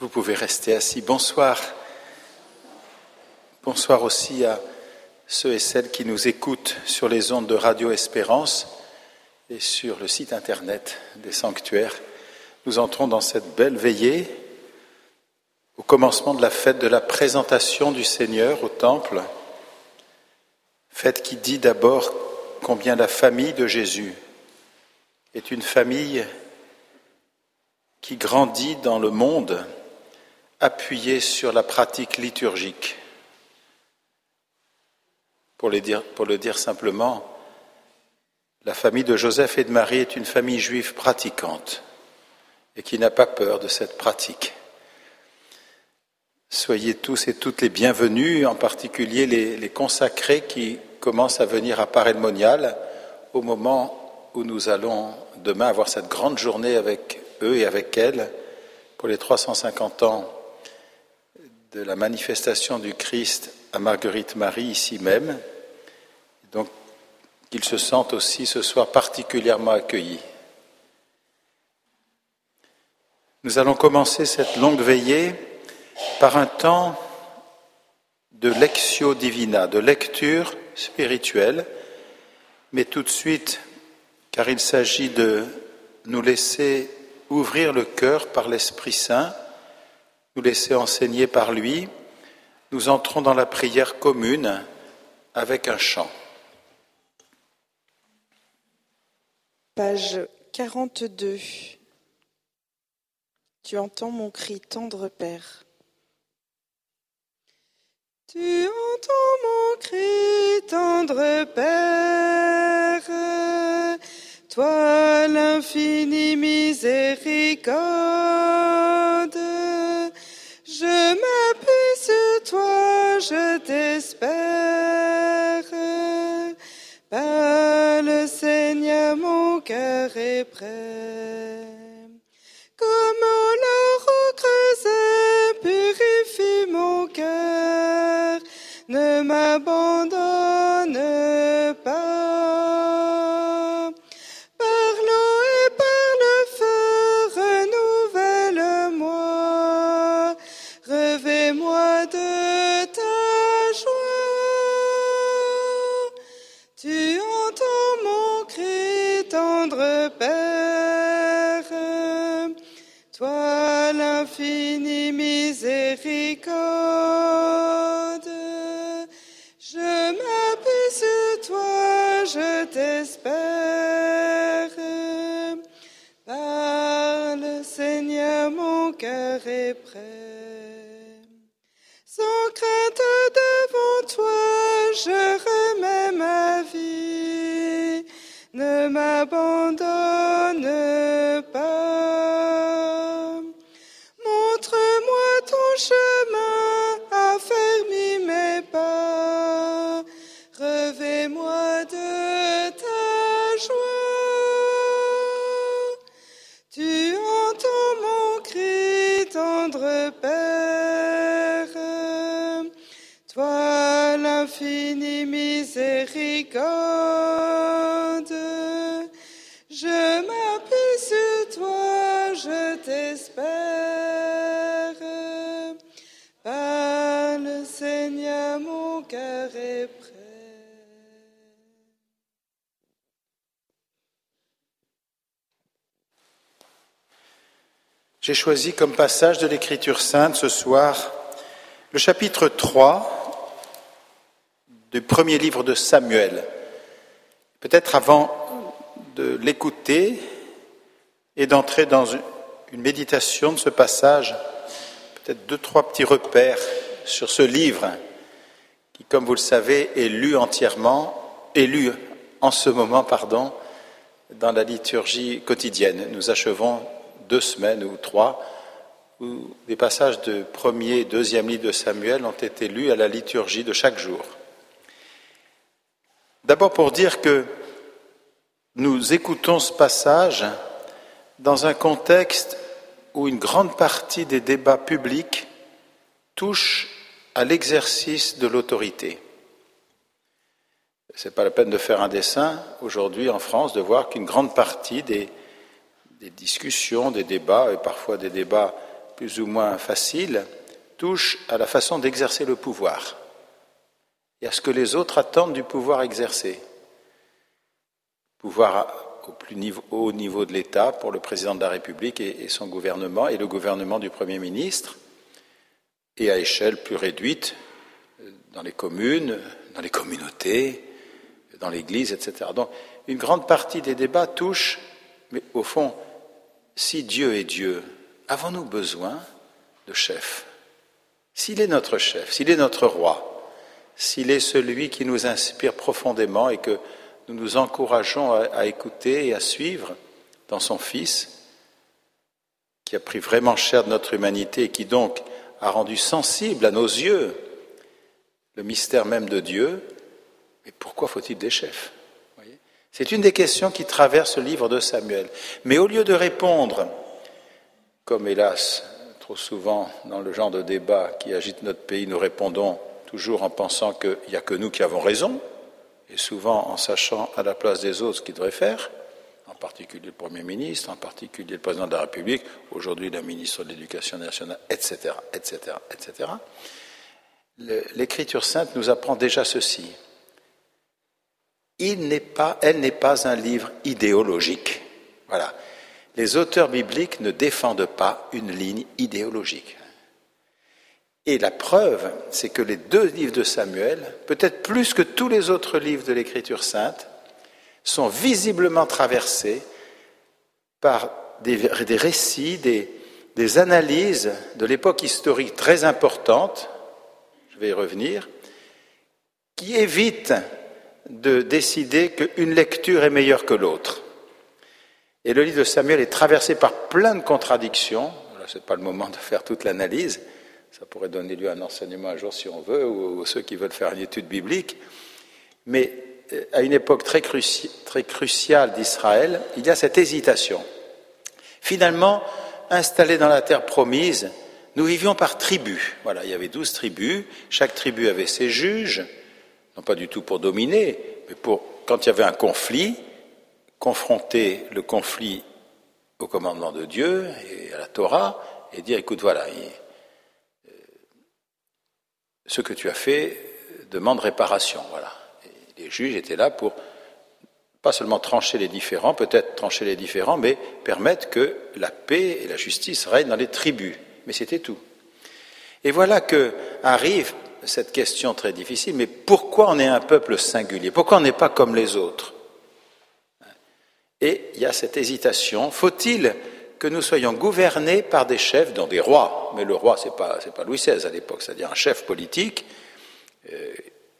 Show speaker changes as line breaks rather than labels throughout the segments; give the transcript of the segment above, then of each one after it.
Vous pouvez rester assis. Bonsoir. Bonsoir aussi à ceux et celles qui nous écoutent sur les ondes de Radio Espérance et sur le site internet des sanctuaires. Nous entrons dans cette belle veillée au commencement de la fête de la présentation du Seigneur au Temple, fête qui dit d'abord combien la famille de Jésus est une famille qui grandit dans le monde appuyé sur la pratique liturgique. Pour le, dire, simplement, la famille de Joseph et de Marie est une famille juive pratiquante et qui n'a pas peur de cette pratique. Soyez tous et toutes les bienvenus, en particulier les, les consacrés qui commencent à venir à Paray-le-Monial au moment où nous allons demain avoir cette grande journée avec eux et avec elles pour les 350 ans de la manifestation du Christ à Marguerite Marie ici même, donc qu'ils se sentent aussi ce soir particulièrement accueillis. Nous allons commencer cette longue veillée par un temps de lectio divina, de lecture spirituelle, mais tout de suite, car il s'agit de nous laisser ouvrir le cœur par l'Esprit Saint, nous laisser enseigner par lui, nous entrons dans la prière commune avec un chant.
Page 42. Tu entends mon cri tendre, Père. Tu entends mon cri tendre, Père, toi l'infini miséricorde. Je m'appuie sur toi, je t'espère. Par le Seigneur, mon cœur est prêt. Je
J'ai choisi comme passage de l'Écriture sainte ce soir le chapitre 3 du premier livre de Samuel. Peut-être avant de l'écouter et d'entrer dans une méditation de ce passage, peut-être deux, trois petits repères sur ce livre qui, comme vous le savez, est lu entièrement, est lu en ce moment, pardon, dans la liturgie quotidienne. Nous achevons deux semaines ou trois où des passages de premier et deuxième livre de Samuel ont été lus à la liturgie de chaque jour. D'abord pour dire que nous écoutons ce passage dans un contexte où une grande partie des débats publics touche à l'exercice de l'autorité. Ce n'est pas la peine de faire un dessin aujourd'hui en France, de voir qu'une grande partie des, des discussions, des débats, et parfois des débats plus ou moins faciles, touchent à la façon d'exercer le pouvoir et à ce que les autres attendent du pouvoir exercé. Pouvoir au plus haut niveau de l'État pour le président de la République et, son gouvernement et le gouvernement du Premier ministre, et à échelle plus réduite euh, dans les communes, dans les communautés, dans l'Église, etc. Donc une grande partie des débats touche, mais au fond, si Dieu est Dieu, avons-nous besoin de chef? S'il est notre chef, s'il est notre roi, s'il est celui qui nous inspire profondément et que nous nous encourageons à, écouter et à suivre dans son Fils, qui a pris vraiment cher de notre humanité et qui donc a rendu sensible à nos yeux le mystère même de Dieu, mais pourquoi faut-il des chefs? C'est une des questions qui traversent le livre de Samuel. Mais au lieu de répondre, comme hélas trop souvent dans le genre de débat qui agite notre pays, nous répondons toujours en pensant qu'il n'y a que nous qui avons raison, et souvent en sachant à la place des autres ce qu'ils devraient faire, en particulier le Premier ministre, en particulier le Président de la République, aujourd'hui le ministre de l'Éducation nationale, etc., etc., etc. L'Écriture sainte nous apprend déjà ceci. Elle n'est pas un livre idéologique. Voilà. Les auteurs bibliques ne défendent pas une ligne idéologique. Et la preuve, c'est que les deux livres de Samuel, peut-être plus que tous les autres livres de l'Écriture sainte, sont visiblement traversés par des, récits, des analyses de l'époque historique très importante, je vais y revenir, qui évitent de décider qu'une lecture est meilleure que l'autre. Et le livre de Samuel est traversé par plein de contradictions. Ce n'est pas le moment de faire toute l'analyse, ça pourrait donner lieu à un enseignement un jour si on veut, ou, ceux qui veulent faire une étude biblique. Mais euh, à une époque très, très cruciale d'Israël, il y a cette hésitation. Finalement, installés dans la terre promise, nous vivions par tribus. Voilà, il y avait douze tribus, chaque tribu avait ses juges, non pas du tout pour dominer, mais pour, quand il y avait un conflit, confronter le conflit au commandement de Dieu et à la Torah, et dire, écoute, voilà, ce que tu as fait demande réparation. Voilà. les juges étaient là pour pas seulement trancher les différends, peut-être trancher les différends, mais permettre que la paix et la justice règnent dans les tribus. Mais c'était tout. Et voilà que arrive cette question très difficile, mais pourquoi on est un peuple singulier? Pourquoi on n'est pas comme les autres? Et il y a cette hésitation. Faut-il que nous soyons gouvernés par des chefs, dont des rois, mais le roi, ce n'est pas, Louis XVI à l'époque, c'est-à-dire un chef politique, euh,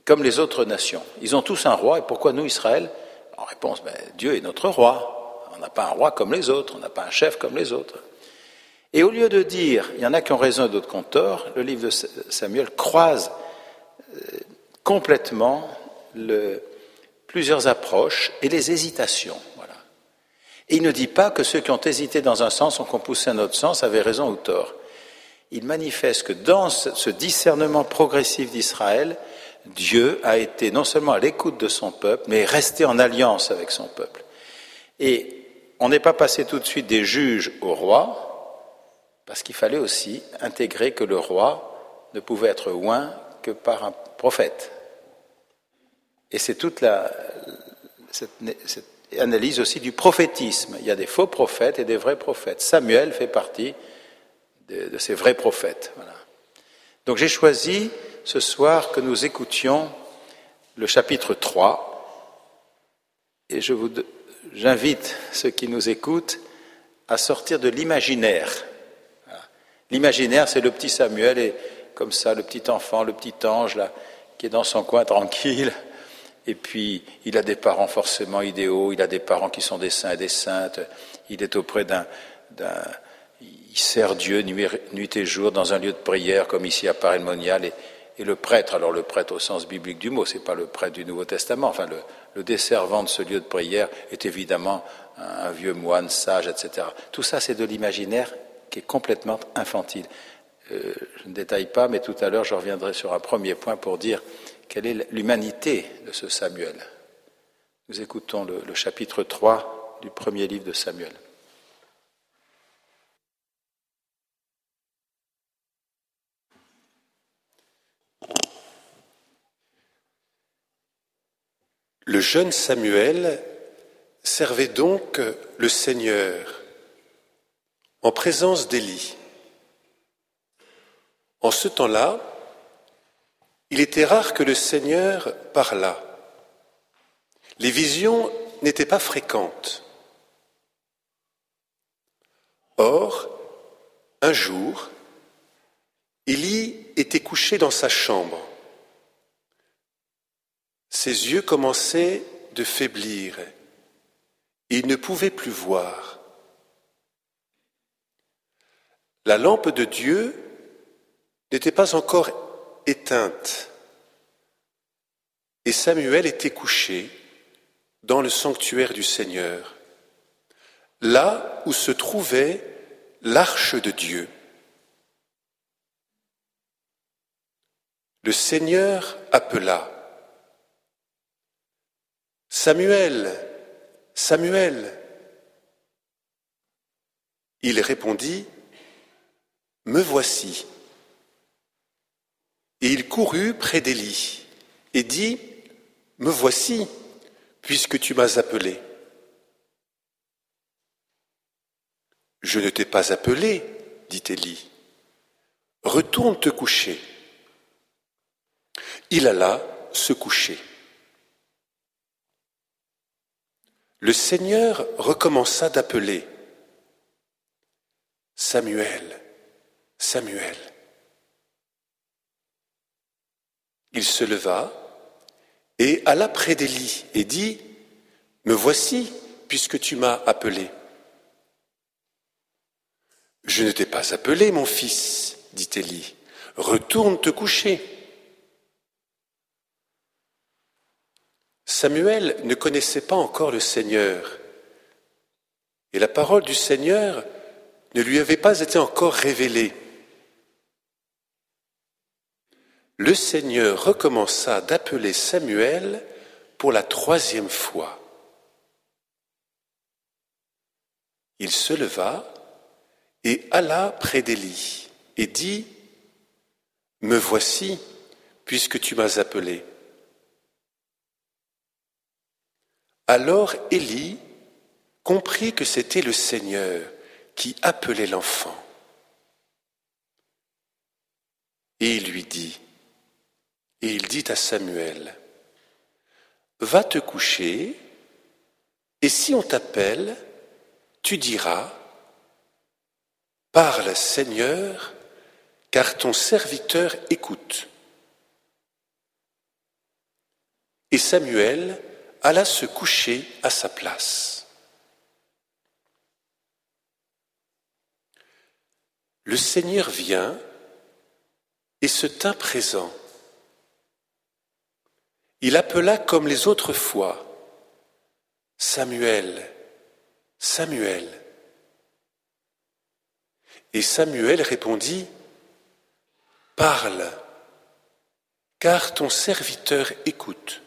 comme les autres nations. Ils ont tous un roi, et pourquoi nous, Israël? En réponse, ben, Dieu est notre roi. On n'a pas un roi comme les autres, on n'a pas un chef comme les autres. Et au lieu de dire, il y en a qui ont raison et d'autres qui ont tort, le livre de Samuel croise euh, complètement plusieurs approches et les hésitations. Et il ne dit pas que ceux qui ont hésité dans un sens ont poussé un autre sens avaient raison ou tort. Il manifeste que dans ce discernement progressif d'Israël, Dieu a été non seulement à l'écoute de son peuple, mais est resté en alliance avec son peuple. Et on n'est pas passé tout de suite des juges au roi, parce qu'il fallait aussi intégrer que le roi ne pouvait être loin que par un prophète. Et c'est toute cette analyse aussi du prophétisme. Il y a des faux prophètes et des vrais prophètes. Samuel fait partie de, ces vrais prophètes. Donc j'ai choisi ce soir que nous écoutions le chapitre 3 et je vous, j'invite ceux qui nous écoutent à sortir de l'imaginaire. L'imaginaire, c'est le petit Samuel et comme ça, le petit enfant, le petit ange là, qui est dans son coin tranquille, et puis, il a des parents forcément idéaux, il a des parents qui sont des saints et des saintes, il est auprès d'un... il sert Dieu nuit et jour dans un lieu de prière, comme ici à paris et, et, le prêtre, alors le prêtre au sens biblique du mot, c'est pas le prêtre du Nouveau Testament, enfin le, le desservant de ce lieu de prière est évidemment un, vieux moine sage, etc. Tout ça, c'est de l'imaginaire qui est complètement infantile. Euh, je ne détaille pas, mais tout à l'heure, je reviendrai sur un premier point pour dire quelle est l'humanité de ce Samuel. Nous écoutons le, le chapitre 3 du premier livre de Samuel.
Le jeune Samuel servait donc le Seigneur en présence d'Élie. En ce temps-là, il était rare que le Seigneur parlât. Les visions n'étaient pas fréquentes. Or, un jour, Élie était couché dans sa chambre. Ses yeux commençaient de faiblir il ne pouvait plus voir. La lampe de Dieu n'était pas encore éteinte et Samuel était couché dans le sanctuaire du Seigneur, là où se trouvait l'arche de Dieu. Le Seigneur appela. Samuel, Samuel. Il répondit, Me voici. Et il courut près d'Élie et dit, Me voici, puisque tu m'as appelé. Je ne t'ai pas appelé, dit Élie. Retourne te coucher. Il alla se coucher. Le Seigneur recommença d'appeler Samuel, Samuel. Il se leva et alla près d'Élie et dit, Me voici, puisque tu m'as appelé. Je ne t'ai pas appelé, mon fils, dit Élie. Retourne te coucher. Samuel ne connaissait pas encore le Seigneur, et la parole du Seigneur ne lui avait pas été encore révélée. Le Seigneur recommença d'appeler Samuel pour la troisième fois. Il se leva et alla près d'Élie et dit, Me voici, puisque tu m'as appelé. Alors Élie comprit que c'était le Seigneur qui appelait l'enfant. Et il lui dit, et il dit à Samuel, Va te coucher, et si on t'appelle, tu diras, Parle Seigneur, car ton serviteur écoute. Et Samuel alla se coucher à sa place. Le Seigneur vient et se tint présent. Il appela comme les autres fois, Samuel, Samuel. Et Samuel répondit, Parle, car ton serviteur écoute.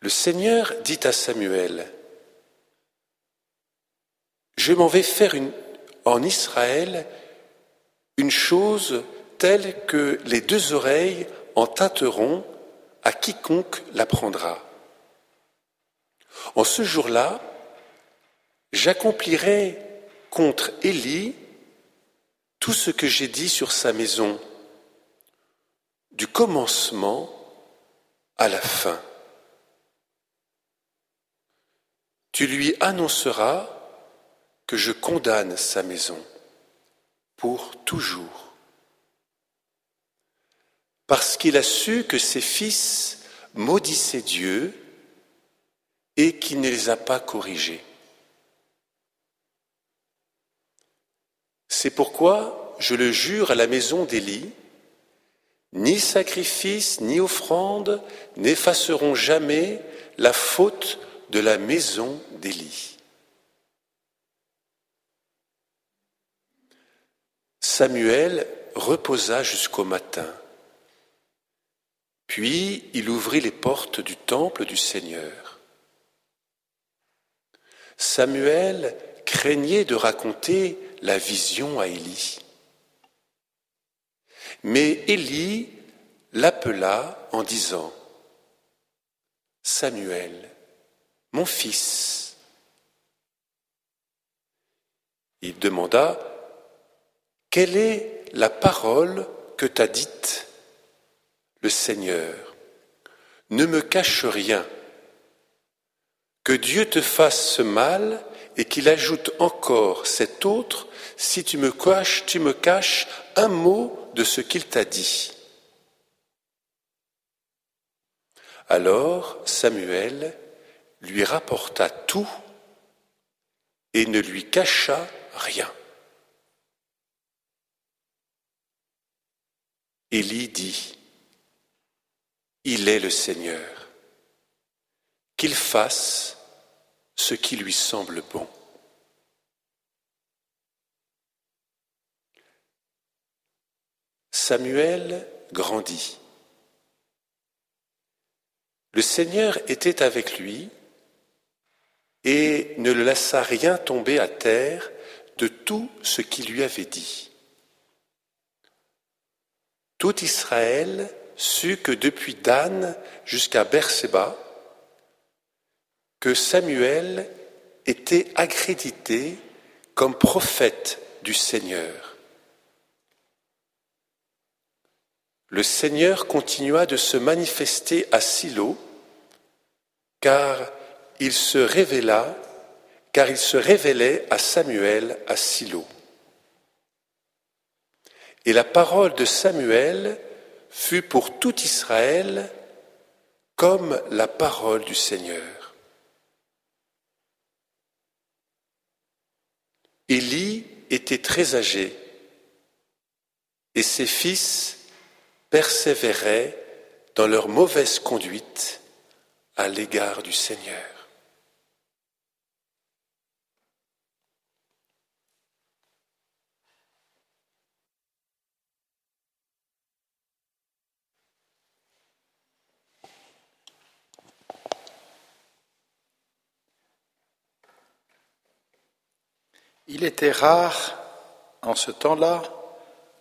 Le Seigneur dit à Samuel, Je m'en vais faire en Israël une chose telle que les deux oreilles en tâteront à quiconque l'apprendra. En ce jour-là, j'accomplirai contre Élie tout ce que j'ai dit sur sa maison, du commencement à la fin. Tu lui annonceras que je condamne sa maison pour toujours, parce qu'il a su que ses fils maudissaient Dieu et qu'il ne les a pas corrigés. C'est pourquoi je le jure à la maison d'Élie, ni sacrifice ni offrande n'effaceront jamais la faute de la maison d'Élie. Samuel reposa jusqu'au matin. Puis il ouvrit les portes du temple du Seigneur. Samuel craignait de raconter la vision à Élie. Mais Élie l'appela en disant Samuel, mon fils. Il demanda Quelle est la parole que t'a dite? Le Seigneur Ne me cache rien. Que Dieu te fasse ce mal et qu'il ajoute encore cet autre si tu me caches, tu me caches un mot de ce qu'il t'a dit. Alors Samuel lui rapporta tout et ne lui cacha rien. Élie dit, Il est le Seigneur, qu'il fasse ce qui lui semble bon. Samuel grandit. Le Seigneur était avec lui et ne le laissa rien tomber à terre de tout ce qu'il lui avait dit. Tout Israël sut que depuis Dan jusqu'à Berseba, que Samuel était accrédité comme prophète du Seigneur. Le Seigneur continua de se manifester à Silo, car il se révéla, car il se révélait à Samuel à Silo. Et la parole de Samuel fut pour tout Israël comme la parole du Seigneur. Élie était très âgé et ses fils persévéraient dans leur mauvaise conduite à l'égard du Seigneur.
Il était rare en ce temps-là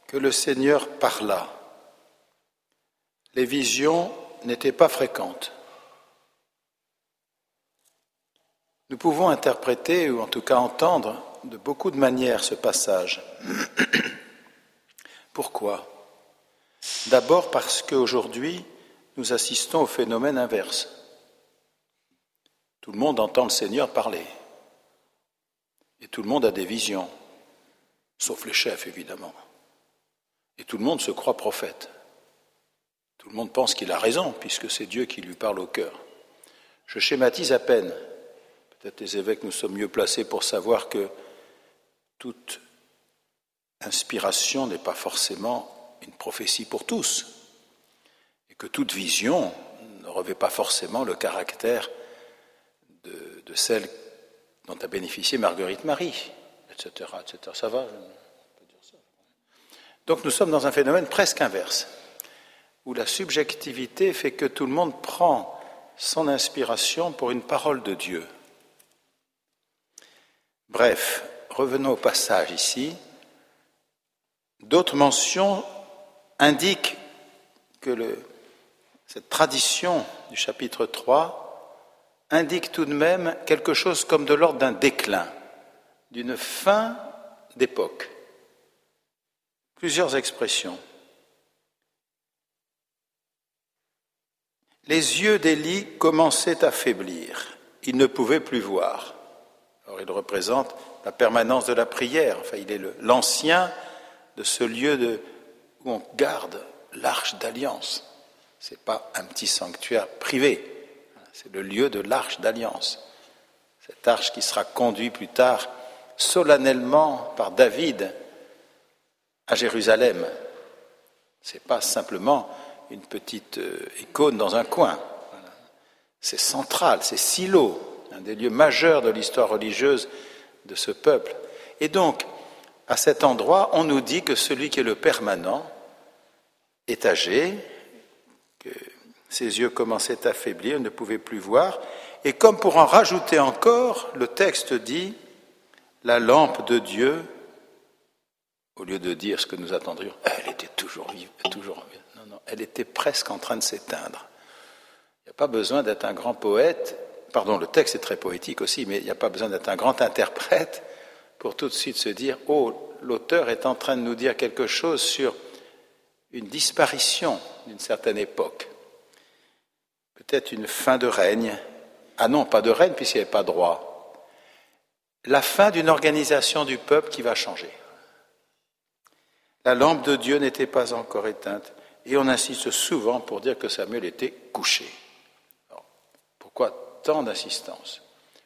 que le Seigneur parlât. Les visions n'étaient pas fréquentes. Nous pouvons interpréter, ou en tout cas entendre, de beaucoup de manières ce passage. Pourquoi? D'abord parce qu'aujourd'hui, nous assistons au phénomène inverse. Tout le monde entend le Seigneur parler. Et tout le monde a des visions, sauf les chefs évidemment. Et tout le monde se croit prophète. Tout le monde pense qu'il a raison, puisque c'est Dieu qui lui parle au cœur. Je schématise à peine. Peut-être les évêques nous sommes mieux placés pour savoir que toute inspiration n'est pas forcément une prophétie pour tous, et que toute vision ne revêt pas forcément le caractère de, de celle dont a bénéficié Marguerite Marie, etc. Ça va Donc nous sommes dans un phénomène presque inverse, où la subjectivité fait que tout le monde prend son inspiration pour une parole de Dieu. Bref, revenons au passage ici. D'autres mentions indiquent que cette tradition du chapitre 3 indique tout de même quelque chose comme de l'ordre d'un déclin, d'une fin d'époque. Plusieurs expressions. Les yeux d'Élie commençaient à faiblir. Il ne pouvait plus voir. Alors il représente la permanence de la prière. Enfin, il est l'ancien de ce lieu où on garde l'arche d'alliance. Ce n'est pas un petit sanctuaire privé. C'est le lieu de l'arche d'alliance. Cette arche qui sera conduite plus tard solennellement par David à Jérusalem. Ce n'est pas simplement une petite euh, icône dans un coin. C'est central, c'est Silo, un des lieux majeurs de l'histoire religieuse de ce peuple. Et donc, à cet endroit, on nous dit que celui qui est le permanent est âgé, ses yeux commençaient à faiblir, ne pouvait plus voir. Et comme pour en rajouter encore, le texte dit La lampe de Dieu, au lieu de dire ce que nous attendrions, elle était toujours vive, toujours. Non, non, elle était presque en train de s'éteindre. Il n'y a pas besoin d'être un grand poète, pardon, le texte est très poétique aussi, mais il n'y a pas besoin d'être un grand interprète pour tout de suite se dire, oh, l'auteur est en train de nous dire quelque chose sur une disparition d'une certaine époque, peut-être une fin de règne. Ah non, pas de règne puisqu'il n'y avait pas droit. La fin d'une organisation du peuple qui va changer. La lampe de Dieu n'était pas encore éteinte et on insiste souvent pour dire que Samuel était couché. pourquoi tant d'insistance?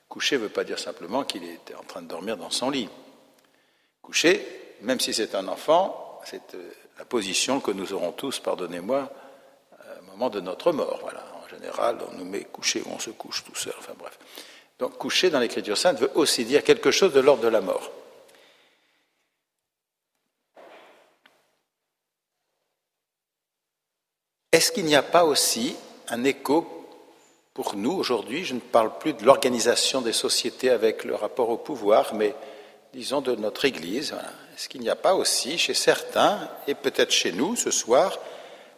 Couché ne veut pas dire simplement qu'il était en train de dormir dans son lit. Couché, même si c'est un enfant, c'est euh, la position que nous aurons tous, pardonnez-moi, au moment de notre mort. Voilà. Général, on nous met couché ou on se couche tout seul. Enfin bref. Donc coucher dans l'Écriture sainte veut aussi dire quelque chose de l'ordre de la mort. Est-ce qu'il n'y a pas aussi un écho pour nous aujourd'hui? Je ne parle plus de l'organisation des sociétés avec le rapport au pouvoir, mais disons de notre Église. Est-ce qu'il n'y a pas aussi chez certains, et peut-être chez nous ce soir,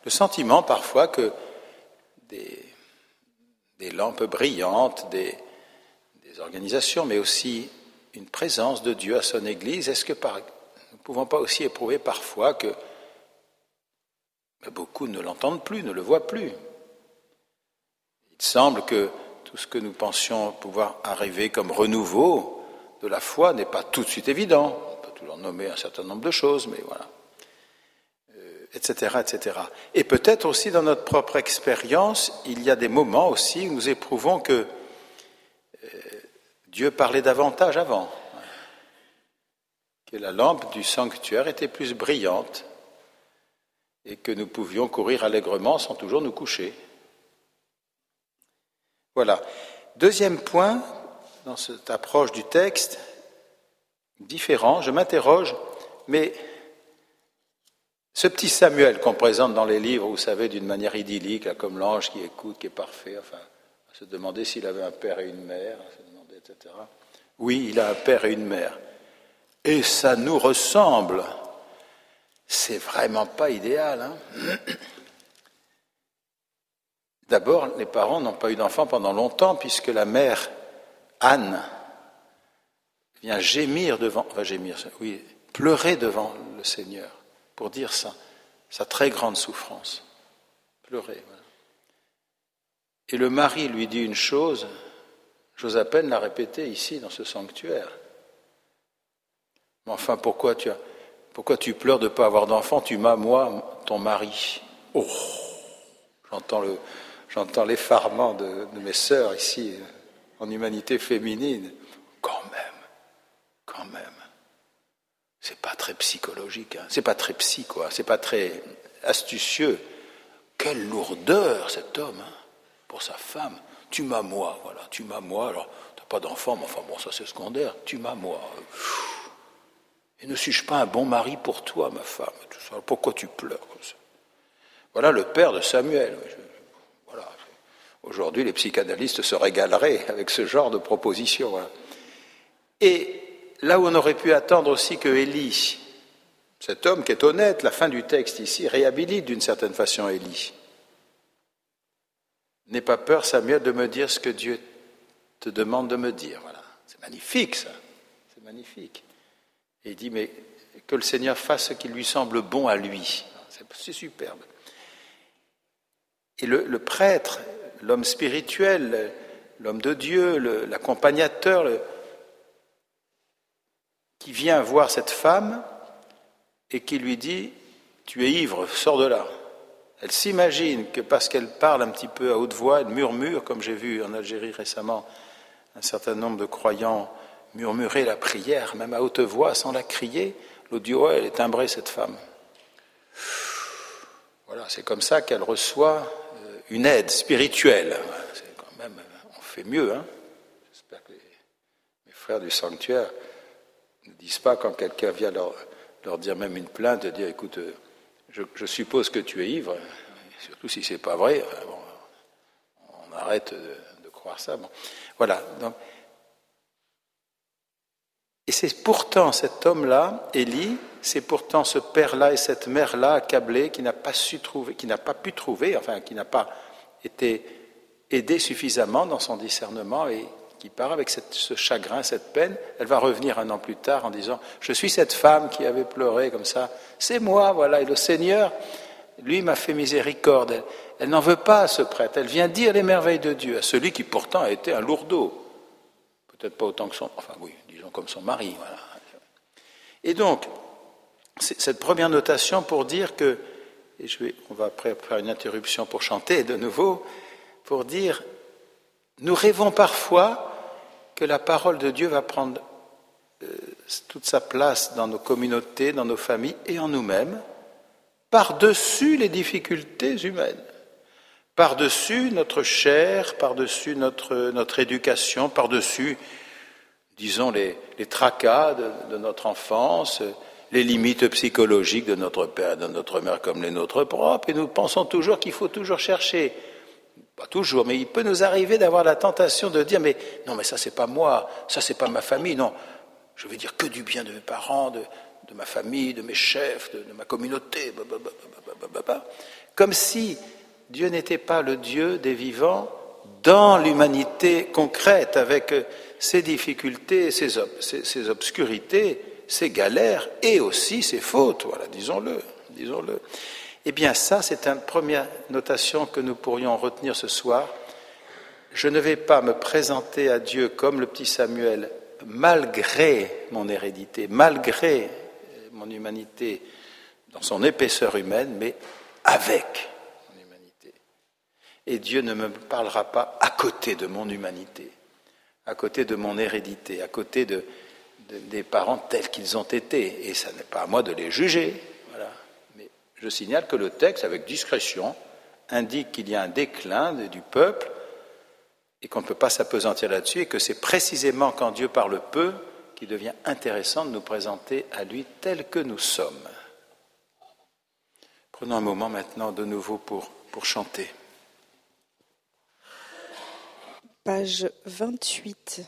le sentiment parfois que des, lampes brillantes, des, des, organisations, mais aussi une présence de Dieu à son Église, est-ce que par, nous ne pouvons pas aussi éprouver parfois que beaucoup ne l'entendent plus, ne le voient plus? Il semble que tout ce que nous pensions pouvoir arriver comme renouveau de la foi n'est pas tout de suite évident. On peut toujours nommer un certain nombre de choses, mais voilà etc., etc. Et peut-être aussi dans notre propre expérience, il y a des moments aussi où nous éprouvons que euh, Dieu parlait davantage avant, que la lampe du sanctuaire était plus brillante et que nous pouvions courir allègrement sans toujours nous coucher. Voilà. Deuxième point, dans cette approche du texte, différent, je m'interroge, mais ce petit Samuel qu'on présente dans les livres, vous savez, d'une manière idyllique, comme l'ange qui écoute, qui est parfait, enfin, à se demander s'il avait un père et une mère, se demander, etc. Oui, il a un père et une mère. Et ça nous ressemble. C'est vraiment pas idéal. Hein D'abord, les parents n'ont pas eu d'enfant pendant longtemps, puisque la mère, Anne, vient gémir devant, va gémir, oui, pleurer devant le Seigneur pour dire sa très grande souffrance. Pleurer. Et le mari lui dit une chose, j'ose à peine la répéter ici dans ce sanctuaire. Mais enfin, pourquoi tu, pourquoi tu pleures de ne pas avoir d'enfant? Tu m'as, moi, ton mari. Oh J'entends, le, j'entends l'effarement de mes sœurs ici, en humanité féminine. Quand même, quand même c'est pas très psychologique, hein. c'est pas très psy, quoi, c'est pas très astucieux. Quelle lourdeur cet homme hein, pour sa femme. Tu m'as moi, voilà, tu m'as moi. Alors, t'as pas d'enfant, mais enfin bon, ça c'est secondaire. Tu m'as moi. Et ne suis-je pas un bon mari pour toi, ma femme Pourquoi tu pleures comme ça? Voilà le père de Samuel. Voilà. Aujourd'hui, les psychanalystes se régaleraient avec ce genre de proposition. Et là où on aurait pu attendre aussi que Élie, cet homme qui est honnête, la fin du texte ici, réhabilite d'une certaine façon Élie. N'aie pas peur, Samuel, de me dire ce que Dieu te demande de me dire. Voilà. C'est magnifique, ça. C'est magnifique. Et il dit, mais que le Seigneur fasse ce qui lui semble bon à lui. C'est superbe. Et le, le prêtre, l'homme spirituel, l'homme de Dieu, l'accompagnateur, qui vient voir cette femme et qui lui dit Tu es ivre, sors de là. Elle s'imagine que parce qu'elle parle un petit peu à haute voix, elle murmure, comme j'ai vu en Algérie récemment, un certain nombre de croyants murmurer la prière, même à haute voix, sans la crier. L'audio, elle est timbrée, cette femme. Voilà, c'est comme ça qu'elle reçoit euh, une aide spirituelle. C'est quand même, on fait mieux, hein J'espère que mes frères du sanctuaire ne disent pas quand quelqu'un vient leur, dire même une plainte, de dire écoute, euh, je, suppose que tu es ivre, surtout si c'est pas vrai, euh, on arrête de, croire ça. Bon. Voilà. Donc, et c'est pourtant cet homme-là, Élie, c'est pourtant ce père-là et cette mère-là accablés qui n'a pas su trouver, qui n'a pas pu trouver, enfin qui n'a pas été aidé suffisamment dans son discernement et qui part avec ce chagrin, cette peine. Elle va revenir un an plus tard en disant Je suis cette femme qui avait pleuré comme ça. C'est moi, voilà. Et le Seigneur, lui, m'a fait miséricorde. Elle, n'en veut pas à ce prêtre. Elle vient dire les merveilles de Dieu à celui qui pourtant a été un lourdeau. Peut-être pas autant que son. Enfin, oui, disons comme son mari. Voilà. Et donc, cette première notation pour dire que. Et je vais, on va après faire une interruption pour chanter de nouveau, pour dire nous rêvons parfois que la parole de Dieu va prendre euh, toute sa place dans nos communautés, dans nos familles et en nous-mêmes, par-dessus les difficultés humaines, par-dessus notre chair, par-dessus notre, notre éducation, par-dessus, disons, les, les tracas de, de, notre enfance, les limites psychologiques de notre père, de notre mère comme les nôtres propres, et nous pensons toujours qu'il faut toujours chercher pas toujours, mais il peut nous arriver d'avoir la tentation de dire mais non, mais ça c'est pas moi, ça c'est pas ma famille, non, je vais dire que du bien de mes parents, de, ma famille, de mes chefs, de, ma communauté, comme si Dieu n'était pas le Dieu des vivants dans l'humanité concrète, avec ses difficultés, ses, ses obscurités, ses galères et aussi ses fautes, voilà, disons-le, disons-le. Eh bien ça, c'est une première notation que nous pourrions retenir ce soir. Je ne vais pas me présenter à Dieu comme le petit Samuel, malgré mon hérédité, malgré mon humanité dans son épaisseur humaine, mais avec mon humanité. Et Dieu ne me parlera pas à côté de mon humanité, à côté de mon hérédité, à côté de, des parents tels qu'ils ont été. Et ça n'est pas à moi de les juger, je signale que le texte, avec discrétion, indique qu'il y a un déclin du peuple et qu'on ne peut pas s'apesantir là-dessus et que c'est précisément quand Dieu parle peu qu'il devient intéressant de nous présenter à lui tel que nous sommes. Prenons un moment maintenant de nouveau pour, pour chanter.
Page 28.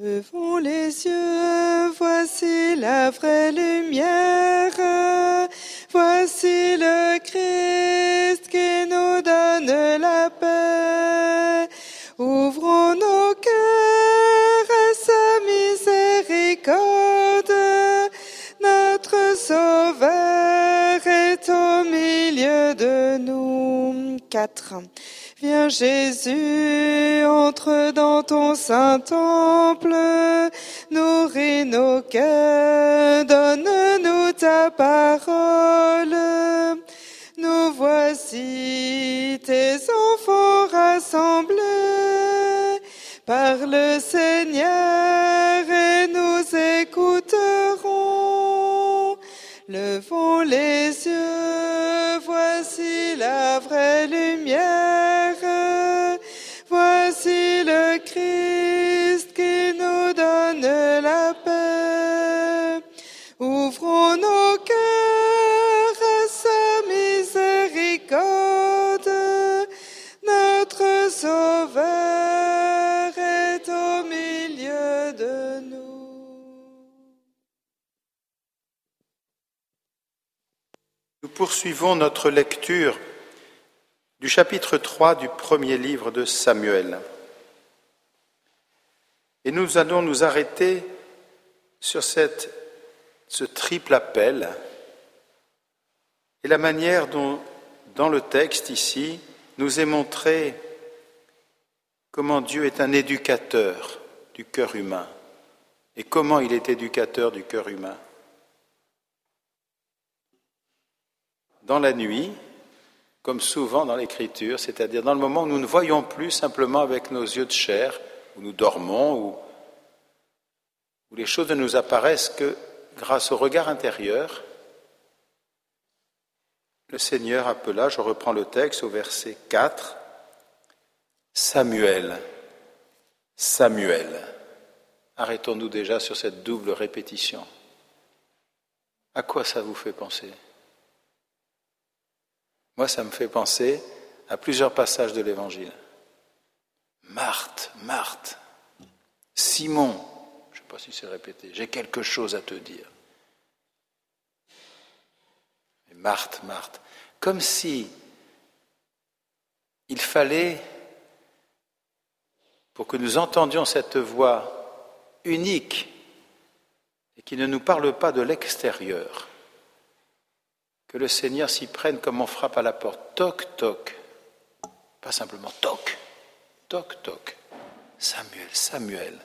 Levons les yeux, voici la vraie lumière, voici le Christ qui nous donne la paix. Ouvrons nos cœurs à sa miséricorde, notre Sauveur est au milieu de nous. Quatre. Viens Jésus, entre dans ton saint temple, nourris nos cœurs, donne-nous ta parole. Nous voici tes enfants rassemblés. Parle Seigneur et nous écouterons. Levons les yeux, voici la vraie lumière.
Poursuivons notre lecture du chapitre 3 du premier livre de Samuel. Et nous allons nous arrêter sur ce triple appel et la manière dont, dans le texte ici, nous est montré comment Dieu est un éducateur du cœur humain et comment il est éducateur du cœur humain. Dans la nuit, comme souvent dans l'Écriture, c'est-à-dire dans le moment où nous ne voyons plus simplement avec nos yeux de chair, où nous dormons, où, les choses ne nous apparaissent que grâce au regard intérieur, le Seigneur appela, je reprends le texte au verset 4, Samuel, Samuel. Arrêtons-nous déjà sur cette double répétition. À quoi ça vous fait penser? Moi, ça me fait penser à plusieurs passages de l'Évangile. Marthe, Marthe, Simon, je ne sais pas si c'est répété, j'ai quelque chose à te dire. Marthe, Marthe, comme si il fallait, pour que nous entendions cette voix unique et qui ne nous parle pas de l'extérieur, que le Seigneur s'y prenne comme on frappe à la porte. Toc, toc. Pas simplement toc. Toc, toc. Samuel, Samuel.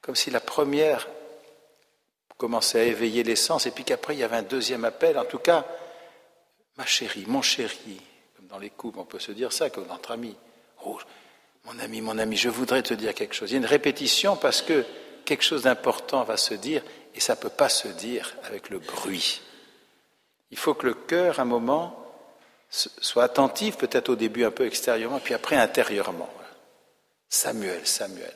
Comme si la première commençait à éveiller les sens et puis qu'après il y avait un deuxième appel. En tout cas, ma chérie, mon chéri. Comme dans les couples, on peut se dire ça, comme entre amis. Oh, mon ami, mon ami, je voudrais te dire quelque chose. Il y a une répétition parce que quelque chose d'important va se dire et ça ne peut pas se dire avec le bruit. Il faut que le cœur, un moment, soit attentif, peut-être au début un peu extérieurement, puis après intérieurement. Samuel, Samuel.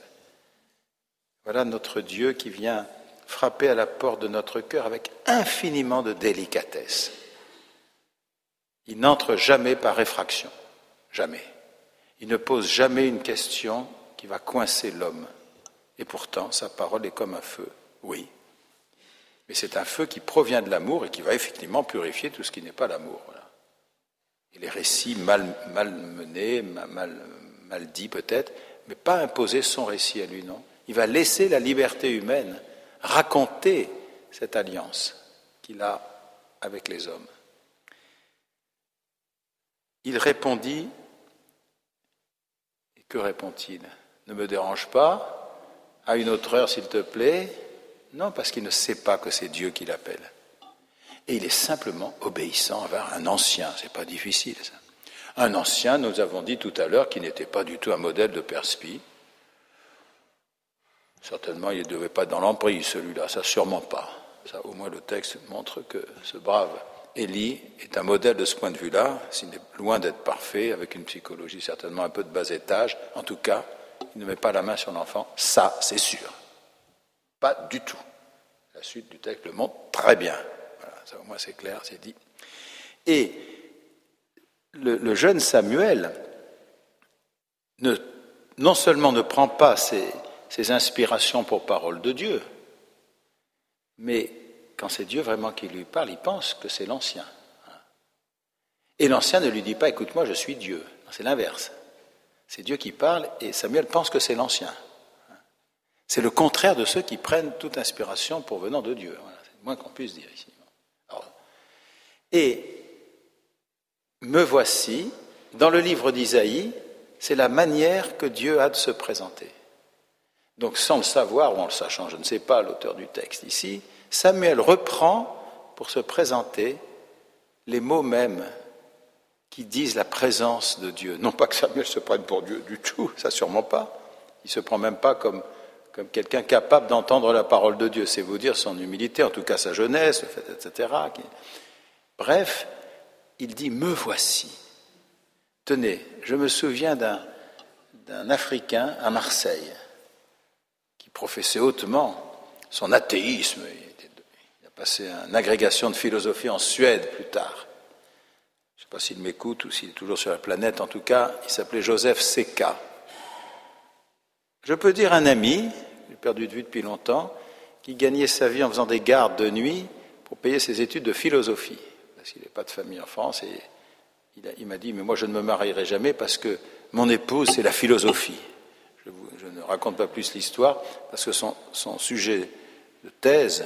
Voilà notre Dieu qui vient frapper à la porte de notre cœur avec infiniment de délicatesse. Il n'entre jamais par réfraction, jamais. Il ne pose jamais une question qui va coincer l'homme. Et pourtant, sa parole est comme un feu, oui, mais c'est un feu qui provient de l'amour et qui va effectivement purifier tout ce qui n'est pas l'amour. Et les récits mal, mal menés, mal, mal dits peut-être, mais pas imposer son récit à lui, non. Il va laisser la liberté humaine raconter cette alliance qu'il a avec les hommes. Il répondit, et que répond-il? Ne me dérange pas, à une autre heure s'il te plaît, non, parce qu'il ne sait pas que c'est Dieu qui l'appelle. Et il est simplement obéissant envers un ancien, c'est pas difficile ça. Un ancien, nous avons dit tout à l'heure, qui n'était pas du tout un modèle de perspi. Certainement, il ne devait pas être dans l'emprise, celui-là, ça sûrement pas. Ça, au moins, le texte montre que ce brave Élie est un modèle de ce point de vue-là, s'il est loin d'être parfait, avec une psychologie certainement un peu de bas étage. En tout cas, il ne met pas la main sur l'enfant, ça, c'est sûr. Pas du tout. La suite du texte le montre très bien. Au moins c'est clair, c'est dit. Et le, jeune Samuel non seulement ne prend pas ses, ses inspirations pour parole de Dieu, mais quand c'est Dieu vraiment qui lui parle, il pense que c'est l'ancien. Et l'ancien ne lui dit pas, écoute-moi, je suis Dieu. C'est l'inverse. C'est Dieu qui parle et Samuel pense que c'est l'ancien. C'est le contraire de ceux qui prennent toute inspiration pour venant de Dieu. c'est le moins qu'on puisse dire ici. et me voici, dans le livre d'Isaïe, c'est la manière que Dieu a de se présenter. Donc sans le savoir ou en le sachant, je ne sais pas l'auteur du texte ici, Samuel reprend pour se présenter les mots mêmes qui disent la présence de Dieu. Non pas que Samuel se prenne pour Dieu du tout, ça sûrement pas. Il se prend même pas comme comme quelqu'un capable d'entendre la parole de Dieu. C'est vous dire son humilité, en tout cas sa jeunesse, etc. Bref, il dit Me voici. Tenez, je me souviens d'un Africain à Marseille qui professait hautement son athéisme. Il a passé une agrégation de philosophie en Suède plus tard. Je ne sais pas s'il m'écoute ou s'il est toujours sur la planète. En tout cas, il s'appelait Joseph Seca. Je peux dire un ami, perdu de vue depuis longtemps, qui gagnait sa vie en faisant des gardes de nuit pour payer ses études de philosophie, parce qu'il n'est pas de famille en France, et il m'a dit, mais moi je ne me marierai jamais parce que mon épouse, c'est la philosophie. Je, ne raconte pas plus l'histoire, parce que son, son, sujet de thèse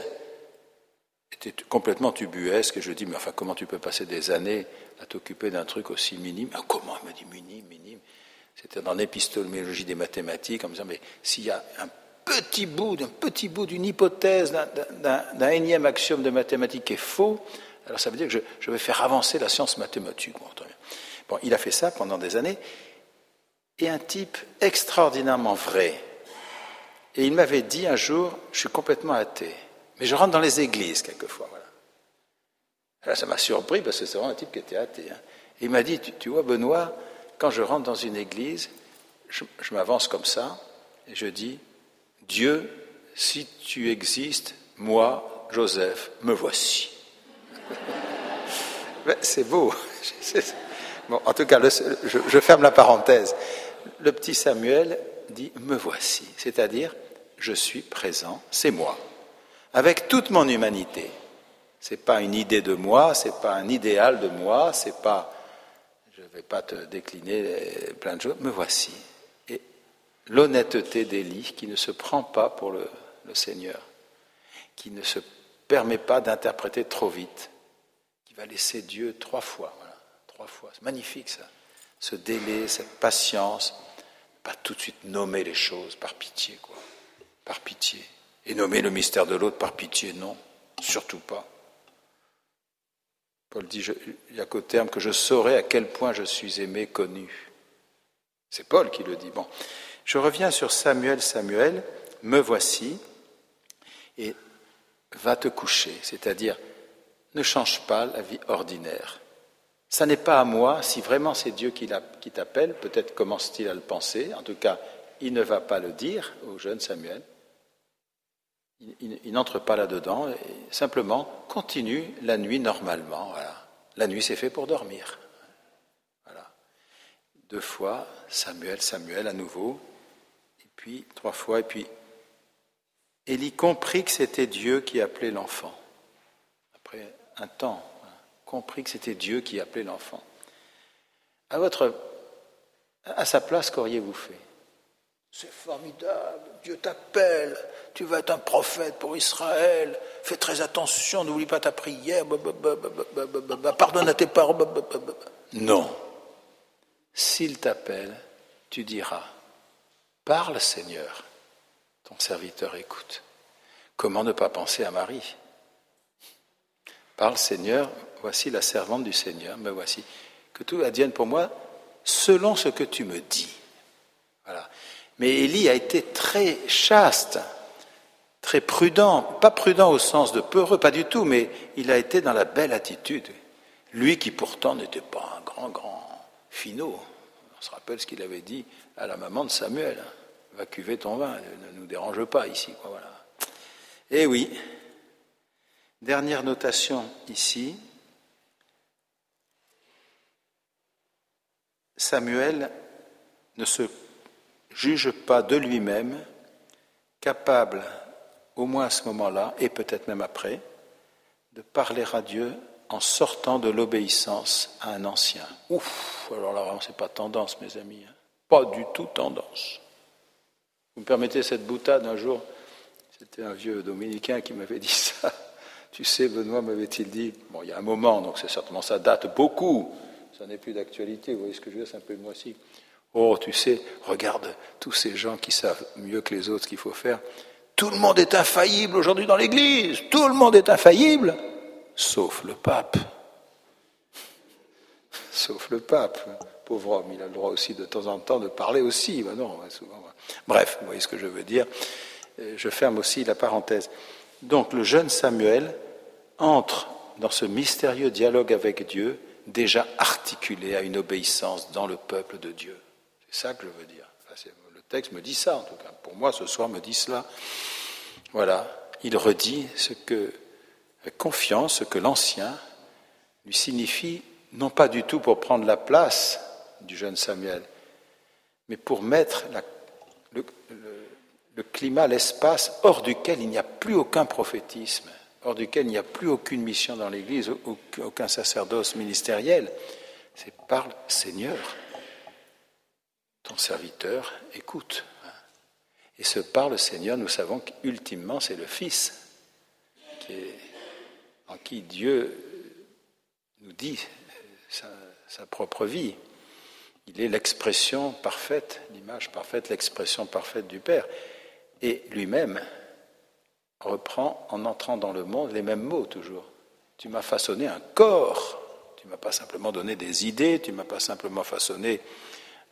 était complètement tubuesque, et je dis, mais enfin, comment tu peux passer des années à t'occuper d'un truc aussi minime? Ah, Comment? Il m'a dit, minime, minime. C'était dans l'épistémologie des mathématiques, en me disant, mais s'il y a un petit bout, d'un petit bout d'une hypothèse, d'un énième axiome de mathématiques est faux, alors ça veut dire que je, vais faire avancer la science mathématique. Bon, il a fait ça pendant des années, et un type extraordinairement vrai. Et il m'avait dit un jour, je suis complètement athée, mais je rentre dans les églises quelquefois. Voilà. Ça m'a surpris parce que c'est vraiment un type qui était athée. Hein. Il m'a dit, tu vois Benoît, quand je rentre dans une église, je, m'avance comme ça et je dis, Dieu, si tu existes, moi, Joseph, me voici. C'est beau. Bon, en tout cas, je, ferme la parenthèse. Le petit Samuel dit Me voici, c'est-à-dire je suis présent, c'est moi, avec toute mon humanité. Ce n'est pas une idée de moi, ce n'est pas un idéal de moi, c'est pas. Je ne vais pas te décliner plein de choses, me voici. Et l'honnêteté d'Élie qui ne se prend pas pour le, Seigneur, qui ne se permet pas d'interpréter trop vite, qui va laisser Dieu trois fois, trois fois. C'est magnifique ça, ce délai, cette patience, pas tout de suite nommer les choses par pitié, quoi, par pitié. Et nommer le mystère de l'autre par pitié, non, surtout pas. Paul dit, il n'y a qu'au terme que je saurai à quel point je suis aimé, connu. C'est Paul qui le dit. Bon, je reviens sur Samuel, Samuel, me voici, et va te coucher, c'est-à-dire ne change pas la vie ordinaire. Ça n'est pas à moi, si vraiment c'est Dieu qui t'appelle, peut-être commence-t-il à le penser, en tout cas, il ne va pas le dire au jeune Samuel, il, n'entre pas là-dedans, simplement continue la nuit normalement. La nuit, c'est fait pour dormir. Voilà. Deux fois, Samuel, Samuel à nouveau, puis trois fois, et puis Élie comprit que c'était Dieu qui appelait l'enfant. Après un temps, compris que c'était Dieu qui appelait l'enfant. À votre, à sa place, qu'auriez-vous fait c'est formidable, Dieu t'appelle, tu vas être un prophète pour Israël, fais très attention, n'oublie pas ta prière, pardonne à tes parents. Non. S'il t'appelle, tu diras, parle Seigneur, ton serviteur écoute. Comment ne pas penser à Marie? Parle Seigneur, voici la servante du Seigneur, me voici. Que tout advienne pour moi selon ce que tu me dis. Voilà. Mais Élie a été très chaste, très prudent, pas prudent au sens de peureux, pas du tout, mais il a été dans la belle attitude. Lui qui pourtant n'était pas un grand, grand finot. On se rappelle ce qu'il avait dit à la maman de Samuel. Va cuver ton vin, ne nous dérange pas ici. voilà. Eh oui. Dernière notation ici. Samuel ne se juge pas de lui-même, capable, au moins à ce moment-là, et peut-être même après, de parler à Dieu en sortant de l'obéissance à un ancien. Ouf, alors là, c'est pas tendance, mes amis. Hein. Pas du tout tendance. Vous me permettez cette boutade un jour C'était un vieux dominicain qui m'avait dit ça. Tu sais, Benoît m'avait-il dit, bon, il y a un moment, donc c'est certainement ça date beaucoup, ça n'est plus d'actualité, vous voyez ce que je veux dire, c'est un peu moi aussi. Oh, tu sais, regarde tous ces gens qui savent mieux que les autres ce qu'il faut faire. Tout le monde est infaillible aujourd'hui dans l'Église. Tout le monde est infaillible, sauf le pape. Sauf le pape. Pauvre homme, il a le droit aussi de temps en temps de parler aussi. Ben non, souvent. Bref, vous voyez ce que je veux dire. Euh, je ferme aussi la parenthèse. Donc le jeune Samuel entre dans ce mystérieux dialogue avec Dieu, déjà articulé à une obéissance dans le peuple de Dieu. C'est ça que je veux dire. le texte me dit ça, en tout cas. Pour moi, ce soir, me dit cela. Voilà. Il redit ce que, avec confiance, ce que l'ancien lui signifie, non pas du tout pour prendre la place du jeune Samuel, mais pour mettre le, climat, l'espace hors duquel il n'y a plus aucun prophétisme, hors duquel il n'y a plus aucune mission dans l'Église, aucun sacerdoce ministériel. C'est parle Seigneur ton serviteur écoute. Et ce par le Seigneur, nous savons qu'ultimement, c'est le Fils en qui Dieu nous dit sa, propre vie. Il est l'expression parfaite, l'image parfaite, l'expression parfaite du Père. Et lui-même reprend en entrant dans le monde les mêmes mots toujours. Tu m'as façonné un corps. Tu m'as pas simplement donné des idées, tu m'as pas simplement façonné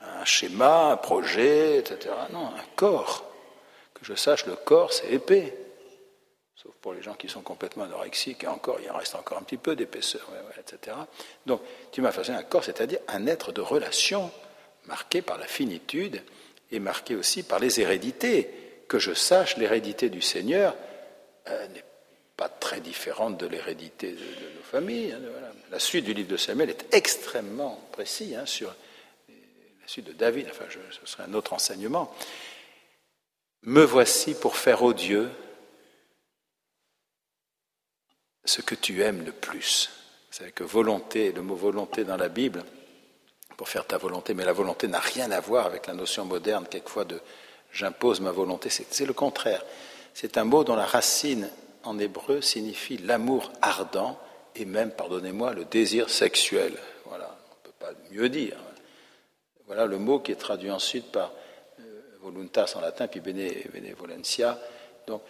un schéma, un projet, etc. Non, un corps. Que je sache, le corps, c'est épais. Sauf pour les gens qui sont complètement anorexiques, encore, il en reste encore un petit peu d'épaisseur, etc. Donc, tu m'as fait un corps, c'est-à-dire un être de relation, marqué par la finitude et marqué aussi par les hérédités. Que je sache, l'hérédité du Seigneur euh, n'est pas très différente de l'hérédité de, nos familles. Hein, La suite du livre de Samuel est extrêmement précis hein, sur la suite de David, enfin ce serait un autre enseignement. Me voici pour faire au Dieu ce que tu aimes le plus. Savez que volonté, le mot volonté dans la Bible, pour faire ta volonté, mais la volonté n'a rien à voir avec la notion moderne quelquefois de j'impose ma volonté, c'est le contraire. C'est un mot dont la racine en hébreu signifie l'amour ardent et même, pardonnez-moi, le désir sexuel. Voilà, on ne peut pas mieux dire. Voilà le mot qui est traduit ensuite par euh, voluntas en latin, puis bene, benevolentia. Donc,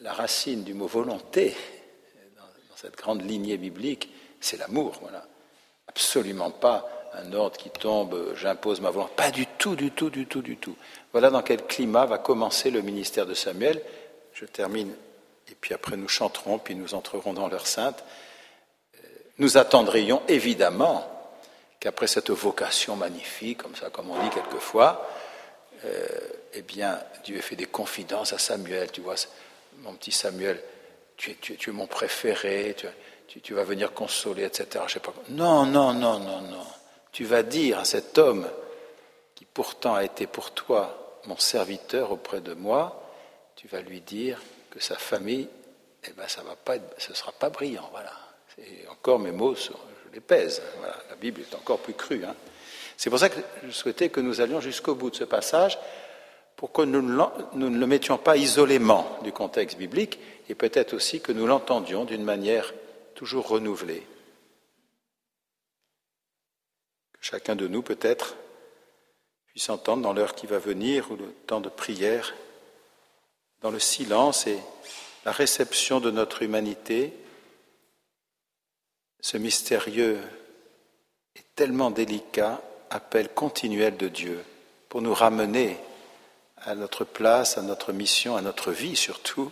la racine du mot volonté, cette grande lignée biblique, c'est l'amour. Voilà. Absolument pas un ordre qui tombe, j'impose ma volonté. Pas du tout, du tout, du tout, du tout. Voilà dans quel climat va commencer le ministère de Samuel. Je termine, et puis après nous chanterons, puis nous entrerons dans l'heure sainte. Nous attendrions évidemment qu'après cette vocation magnifique, comme ça, comme on dit quelquefois, euh, eh bien, Dieu ait fait des confidences à Samuel. Tu vois, mon petit Samuel, tu es, mon préféré, tu, vas venir consoler, etc. Je sais pas. Non, non, non, non, non. Tu vas dire à cet homme qui pourtant a été pour toi mon serviteur auprès de moi, tu vas lui dire que sa famille, eh ben, ça va pas ce ne sera pas brillant. Voilà. Et encore mes mots, je les pèse. La Bible est encore plus crue. Hein. C'est pour ça que je souhaitais que nous allions jusqu'au bout de ce passage, pour que nous ne le mettions pas isolément du contexte biblique, et peut-être aussi que nous l'entendions d'une manière toujours renouvelée. Que chacun de nous, peut-être, puisse entendre dans l'heure qui va venir, ou le temps de prière, dans le silence et la réception de notre humanité, ce mystérieux et tellement délicat appel continuel de Dieu pour nous ramener à notre place, à notre mission, à notre vie surtout,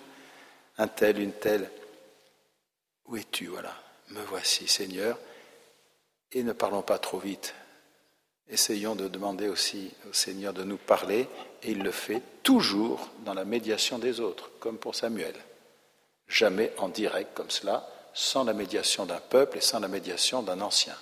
un tel, une telle. Où es-tu Voilà, me voici Seigneur. Et ne parlons pas trop vite. Essayons de demander aussi au Seigneur de nous parler, et il le fait toujours dans la médiation des autres, comme pour Samuel. Jamais en direct comme cela, sans la médiation d'un peuple et sans la médiation d'un ancien.